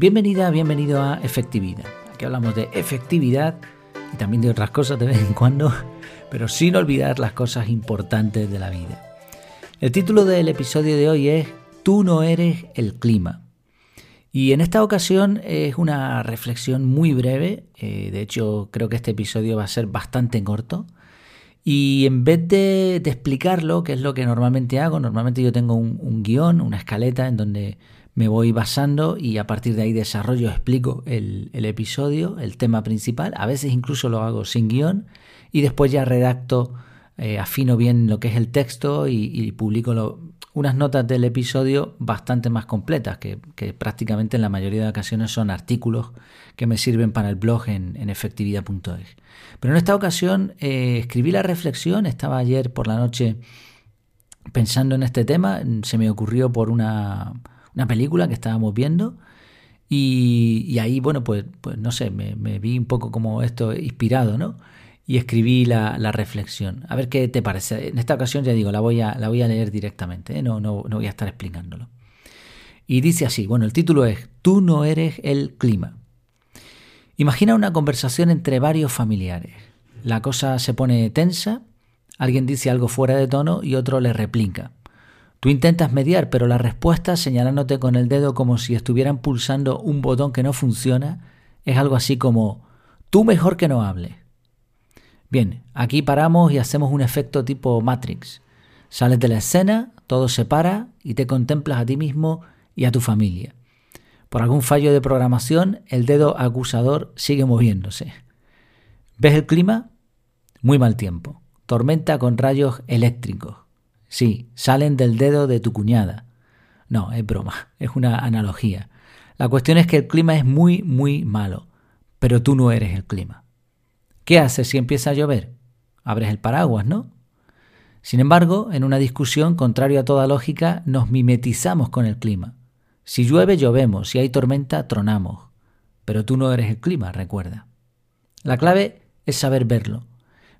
Bienvenida, bienvenido a Efectividad. Aquí hablamos de efectividad y también de otras cosas de vez en cuando, pero sin olvidar las cosas importantes de la vida. El título del episodio de hoy es Tú no eres el clima. Y en esta ocasión es una reflexión muy breve, eh, de hecho creo que este episodio va a ser bastante corto. Y en vez de, explicarlo, que es lo que normalmente hago, normalmente yo tengo un, un guion, una escaleta en donde me voy basando y a partir de ahí desarrollo, explico el, episodio, el tema principal. A veces incluso lo hago sin guion y después ya redacto, eh, afino bien lo que es el texto y, publico unas notas del episodio bastante más completas, que, prácticamente en la mayoría de ocasiones son artículos que me sirven para el blog en, efectividad.es. Pero en esta ocasión eh, escribí la reflexión, estaba ayer por la noche pensando en este tema, se me ocurrió por una una película que estábamos viendo. Y, ahí, bueno, pues, pues no sé, me, vi un poco como esto inspirado, ¿no? Y escribí la, reflexión. A ver qué te parece. En esta ocasión, ya digo, la voy a, la voy a leer directamente, ¿eh? no, no, no voy a estar explicándolo. Y dice así, bueno, el título es Tú no eres el clima. Imagina una conversación entre varios familiares. La cosa se pone tensa, alguien dice algo fuera de tono y otro le replica. Tú intentas mediar, pero la respuesta, señalándote con el dedo como si estuvieran pulsando un botón que no funciona, es algo así como, tú mejor que no hables. Bien, aquí paramos y hacemos un efecto tipo Matrix. Sales de la escena, todo se para y te contemplas a ti mismo y a tu familia. Por algún fallo de programación, el dedo acusador sigue moviéndose. ¿Ves el clima? Muy mal tiempo. Tormenta con rayos eléctricos. Sí, salen del dedo de tu cuñada. No, es broma, es una analogía. La cuestión es que el clima es muy, muy malo, pero tú no eres el clima. ¿Qué haces si empieza a llover? Abres el paraguas, ¿no? Sin embargo, en una discusión, contrario a toda lógica, nos mimetizamos con el clima. Si llueve, llovemos, si hay tormenta, tronamos. Pero tú no eres el clima, recuerda. La clave es saber verlo.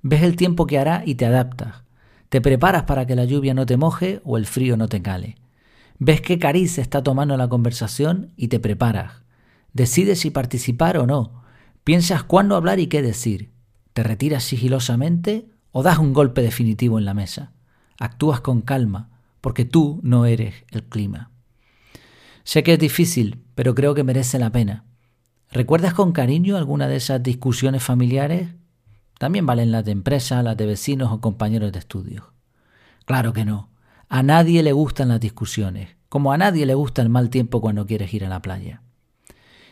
Ves el tiempo que hará y te adaptas. Te preparas para que la lluvia no te moje o el frío no te cale. Ves qué cariz está tomando la conversación y te preparas. Decides si participar o no. Piensas cuándo hablar y qué decir. Te retiras sigilosamente o das un golpe definitivo en la mesa. Actúas con calma, porque tú no eres el clima. Sé que es difícil, pero creo que merece la pena. ¿Recuerdas con cariño alguna de esas discusiones familiares también valen las de empresa, las de vecinos o compañeros de estudios. Claro que no. A nadie le gustan las discusiones, como a nadie le gusta el mal tiempo cuando quieres ir a la playa.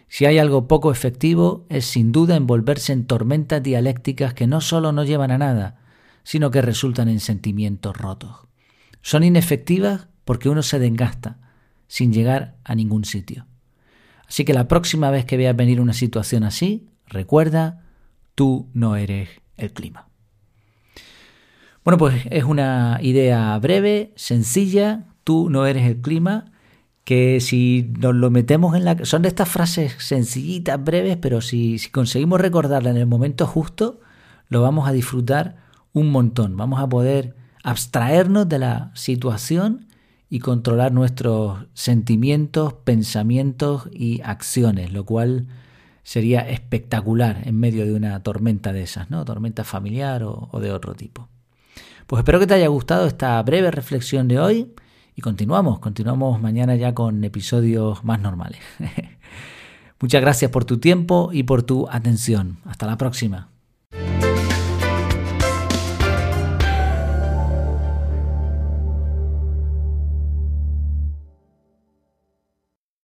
Si hay algo poco efectivo, es sin duda envolverse en tormentas dialécticas que no solo no llevan a nada, sino que resultan en sentimientos rotos. Son inefectivas porque uno se desgasta, sin llegar a ningún sitio. Así que la próxima vez que veas venir una situación así, recuerda tú no eres el clima. Bueno, pues es una idea breve, sencilla, tú no eres el clima, que si nos lo metemos en la... Son de estas frases sencillitas, breves, pero si, si conseguimos recordarla en el momento justo, lo vamos a disfrutar un montón. Vamos a poder abstraernos de la situación y controlar nuestros sentimientos, pensamientos y acciones, lo cual sería espectacular en medio de una tormenta de esas, ¿no? Tormenta familiar o, de otro tipo. Pues espero que te haya gustado esta breve reflexión de hoy y continuamos, continuamos mañana ya con episodios más normales. Muchas gracias por tu tiempo y por tu atención. Hasta la próxima.